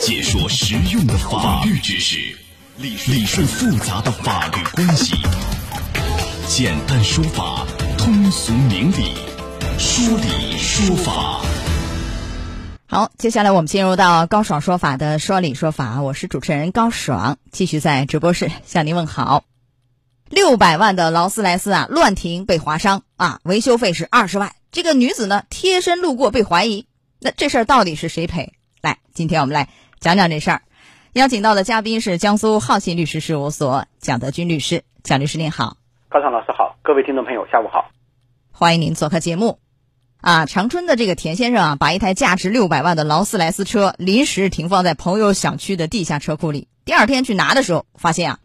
解说实用的法律知识，理理顺复杂的法律关系，简单说法，通俗明理，说理说法。好，接下来我们进入到高爽说法的说理说法，我是主持人高爽，继续在直播室向您问好。六百万的劳斯莱斯啊，乱停被划伤啊，维修费是二十万。这个女子呢，贴身路过被怀疑，那这事儿到底是谁赔？来，今天我们来讲讲这事儿。邀请到的嘉宾是江苏浩信律师事务所蒋德军律师，蒋律师您好，高畅老师好，各位听众朋友下午好，欢迎您做客节目。啊，长春的这个田先生啊，把一台价值六百万的劳斯莱斯车临时停放在朋友小区的地下车库里。第二天去拿的时候，发现啊，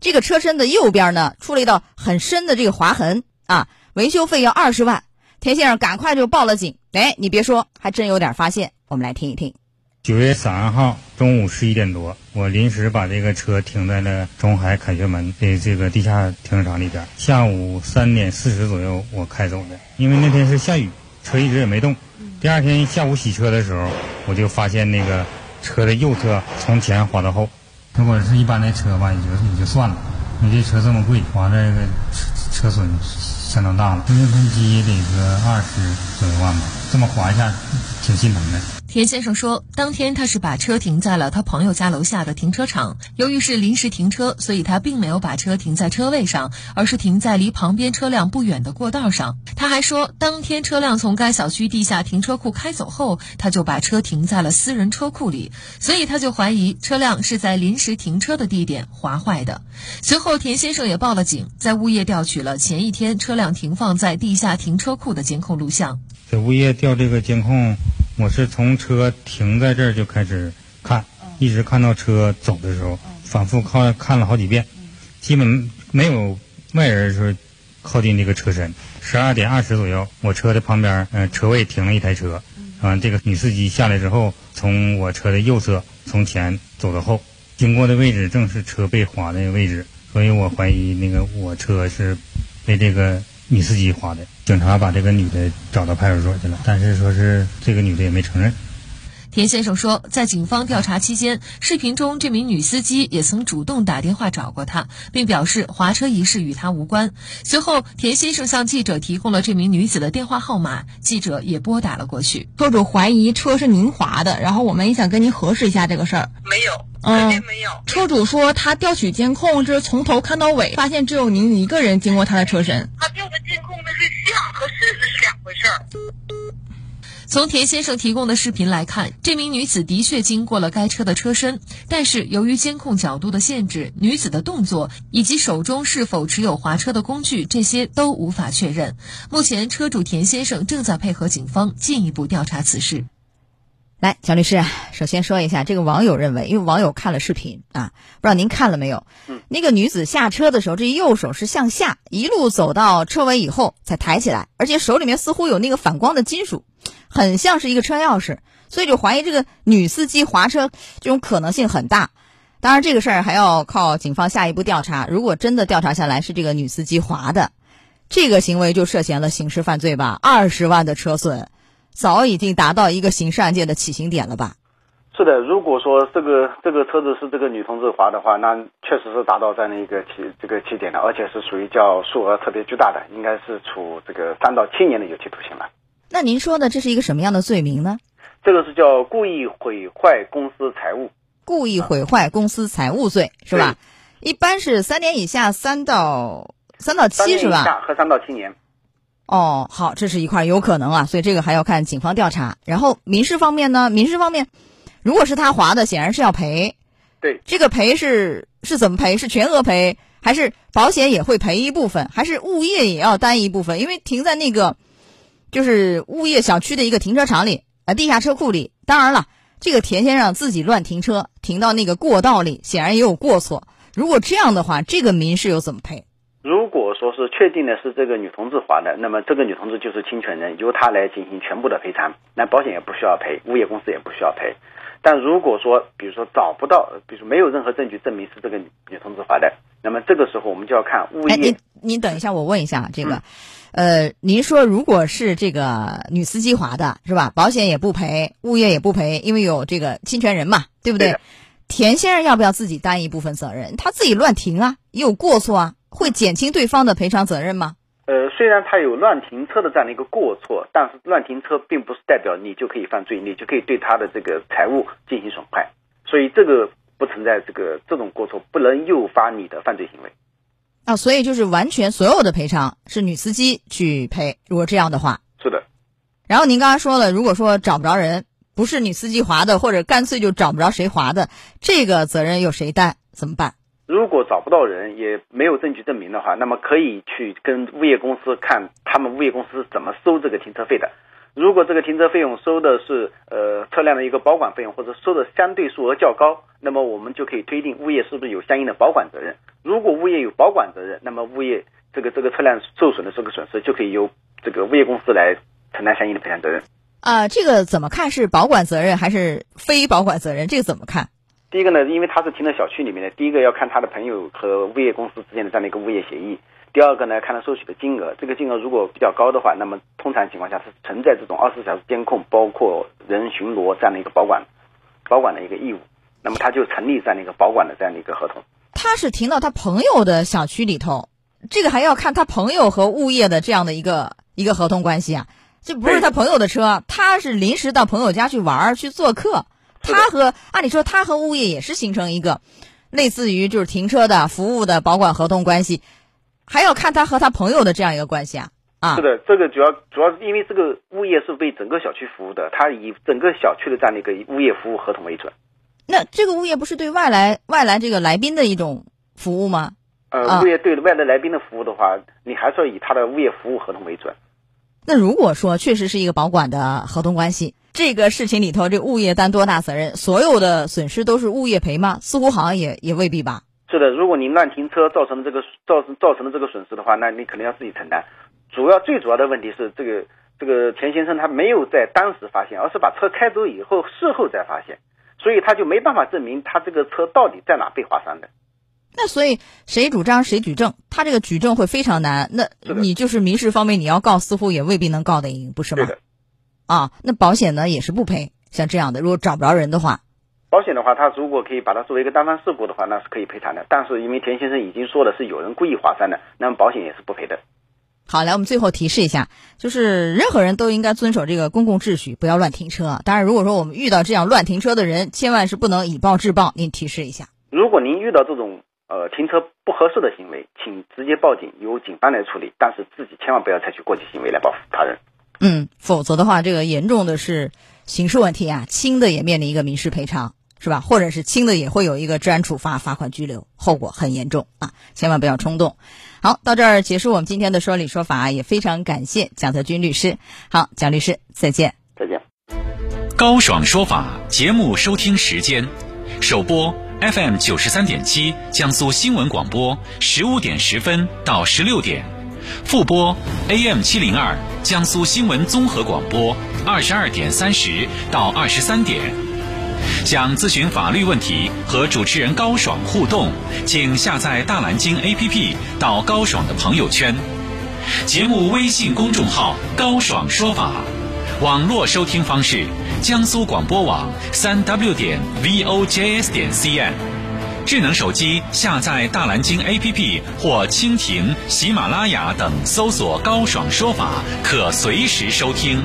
这个车身的右边呢出了一道很深的这个划痕啊，维修费要二十万。田先生赶快就报了警。哎，你别说，还真有点发现。我们来听一听。九月三号中午十一点多，我临时把这个车停在了中海凯旋门的这个地下停车场里边。下午三点四十左右，我开走的，因为那天是下雨。车一直也没动。第二天下午洗车的时候，我就发现那个车的右侧从前滑到后。如果是一般的车吧，也就也就算了。你这车这么贵，划这个车车损相当大了。因为喷漆得个二十左右万吧，这么划一下，挺心疼的。田先生说，当天他是把车停在了他朋友家楼下的停车场。由于是临时停车，所以他并没有把车停在车位上，而是停在离旁边车辆不远的过道上。他还说，当天车辆从该小区地下停车库开走后，他就把车停在了私人车库里，所以他就怀疑车辆是在临时停车的地点划坏的。随后，田先生也报了警，在物业调取了前一天车辆停放在地下停车库的监控录像。在物业调这个监控。我是从车停在这儿就开始看，一直看到车走的时候，反复看看了好几遍，基本没有外人说靠近这个车身。十二点二十左右，我车的旁边，嗯，车位停了一台车，啊，这个女司机下来之后，从我车的右侧从前走到后，经过的位置正是车被划的位置，所以我怀疑那个我车是被这个。女司机划的，警察把这个女的找到派出所去了，但是说是这个女的也没承认。田先生说，在警方调查期间，视频中这名女司机也曾主动打电话找过他，并表示划车一事与他无关。随后，田先生向记者提供了这名女子的电话号码，记者也拨打了过去。车主怀疑车是您划的，然后我们也想跟您核实一下这个事儿。没有，肯定没有。车主说他调取监控，这是从头看到尾，发现只有您一个人经过他的车身。他调的监控那是像和事实是两回事儿。从田先生提供的视频来看，这名女子的确经过了该车的车身，但是由于监控角度的限制，女子的动作以及手中是否持有划车的工具，这些都无法确认。目前，车主田先生正在配合警方进一步调查此事。来，蒋律师，首先说一下，这个网友认为，因为网友看了视频啊，不知道您看了没有？嗯，那个女子下车的时候，这右手是向下，一路走到车尾以后才抬起来，而且手里面似乎有那个反光的金属。很像是一个车钥匙，所以就怀疑这个女司机划车这种可能性很大。当然，这个事儿还要靠警方下一步调查。如果真的调查下来是这个女司机划的，这个行为就涉嫌了刑事犯罪吧？二十万的车损，早已经达到一个刑事案件的起刑点了吧？是的，如果说这个这个车子是这个女同志划的话，那确实是达到这样的一个起这个起点的，而且是属于叫数额特别巨大的，应该是处这个三到七年的有期徒刑了。那您说的这是一个什么样的罪名呢？这个是叫故意毁坏公司财物，故意毁坏公司财物罪是吧？一般是三年以下，三到三到七是吧？和三到七年。哦，好，这是一块有可能啊，所以这个还要看警方调查。然后民事方面呢？民事方面，如果是他划的，显然是要赔。对，这个赔是是怎么赔？是全额赔，还是保险也会赔一部分，还是物业也要担一部分？因为停在那个。就是物业小区的一个停车场里，呃，地下车库里。当然了，这个田先生自己乱停车，停到那个过道里，显然也有过错。如果这样的话，这个民事又怎么赔？如果说是确定的是这个女同志划的，那么这个女同志就是侵权人，由她来进行全部的赔偿，那保险也不需要赔，物业公司也不需要赔。但如果说，比如说找不到，比如说没有任何证据证明是这个女同志划的，那么这个时候我们就要看物业。哎，您您等一下，我问一下这个。呃，您说如果是这个女司机划的，是吧？保险也不赔，物业也不赔，因为有这个侵权人嘛，对不对？对田先生要不要自己担一部分责任？他自己乱停啊，也有过错啊，会减轻对方的赔偿责任吗？呃，虽然他有乱停车的这样的一个过错，但是乱停车并不是代表你就可以犯罪，你就可以对他的这个财物进行损坏，所以这个不存在这个这种过错不能诱发你的犯罪行为。啊，所以就是完全所有的赔偿是女司机去赔，如果这样的话。是的，然后您刚才说了，如果说找不着人，不是女司机划的，或者干脆就找不着谁划的，这个责任由谁担？怎么办？如果找不到人，也没有证据证明的话，那么可以去跟物业公司看他们物业公司是怎么收这个停车费的。如果这个停车费用收的是呃车辆的一个保管费用，或者收的相对数额较高，那么我们就可以推定物业是不是有相应的保管责任。如果物业有保管责任，那么物业这个这个车辆受损的这个损失就可以由这个物业公司来承担相应的赔偿责任。啊、这个怎么看？是保管责任还是非保管责任？这个怎么看？第一个呢，因为他是停在小区里面的，第一个要看他的朋友和物业公司之间的这样的一个物业协议。第二个呢，看他收取的金额，这个金额如果比较高的话，那么通常情况下是存在这种二十四小时监控，包括人巡逻这样的一个保管保管的一个义务，那么他就成立这样的一个保管的这样的一个合同。他是停到他朋友的小区里头，这个还要看他朋友和物业的这样的一个一个合同关系啊。这不是他朋友的车，他是临时到朋友家去玩儿去做客，他和按理说他和物业也是形成一个类似于就是停车的服务的保管合同关系，还要看他和他朋友的这样一个关系啊啊是。的，这个主要主要是因为这个物业是为整个小区服务的，它以整个小区的这样的一个物业服务合同为准。那这个物业不是对外来外来这个来宾的一种服务吗？啊呃，物业对外来来宾的服务的话，你还是要以他的物业服务合同为准。那如果说确实是一个保管的合同关系，这个事情里头，这物业担多大责任？所有的损失都是物业赔吗？似乎好像也也未必吧。是的，如果您乱停车造成的这个造成造成的这个损失的话，那你肯定要自己承担。主要最主要的问题是这个这个钱先生他没有在当时发现，而是把车开走以后事后再发现，所以他就没办法证明他这个车到底在哪被划伤的。那所以谁主张谁举证，他这个举证会非常难。那你就是民事方面你要告，似乎也未必能告得赢，不是吗对？的，啊，那保险呢也是不赔，像这样的，如果找不着人的话，保险的话，他如果可以把它作为一个单方事故的话，那是可以赔偿的。但是因为田先生已经说了是有人故意划伤的，那么保险也是不赔的。好，来，我们最后提示一下，就是任何人都应该遵守这个公共秩序，不要乱停车啊。当然，如果说我们遇到这样乱停车的人，千万是不能以暴制暴。您提示一下。如果您遇到这种呃停车不合适的行为，请直接报警，由警方来处理。但是自己千万不要采取过激行为来报复他人。嗯，否则的话，这个严重的是刑事问题啊，轻的也面临一个民事赔偿，是吧？或者是轻的也会有一个治安处罚、罚款、拘留，后果很严重啊，千万不要冲动。好，到这儿结束我们今天的说理说法，也非常感谢蒋泽军律师。好，蒋律师，再见。再见。高爽说法节目收听时间：首播 FM 九十三点七江苏新闻广播十五点十分到十六点，复播 AM 七零二江苏新闻综合广播二十二点三十到二十三点。想咨询法律问题和主持人高爽互动，请下载大蓝鲸 APP 到高爽的朋友圈。节目微信公众号“高爽说法”，网络收听方式：江苏广播网三 w 点 vojs 点 cn。智能手机下载大蓝鲸 APP 或蜻蜓、喜马拉雅等，搜索“高爽说法”，可随时收听。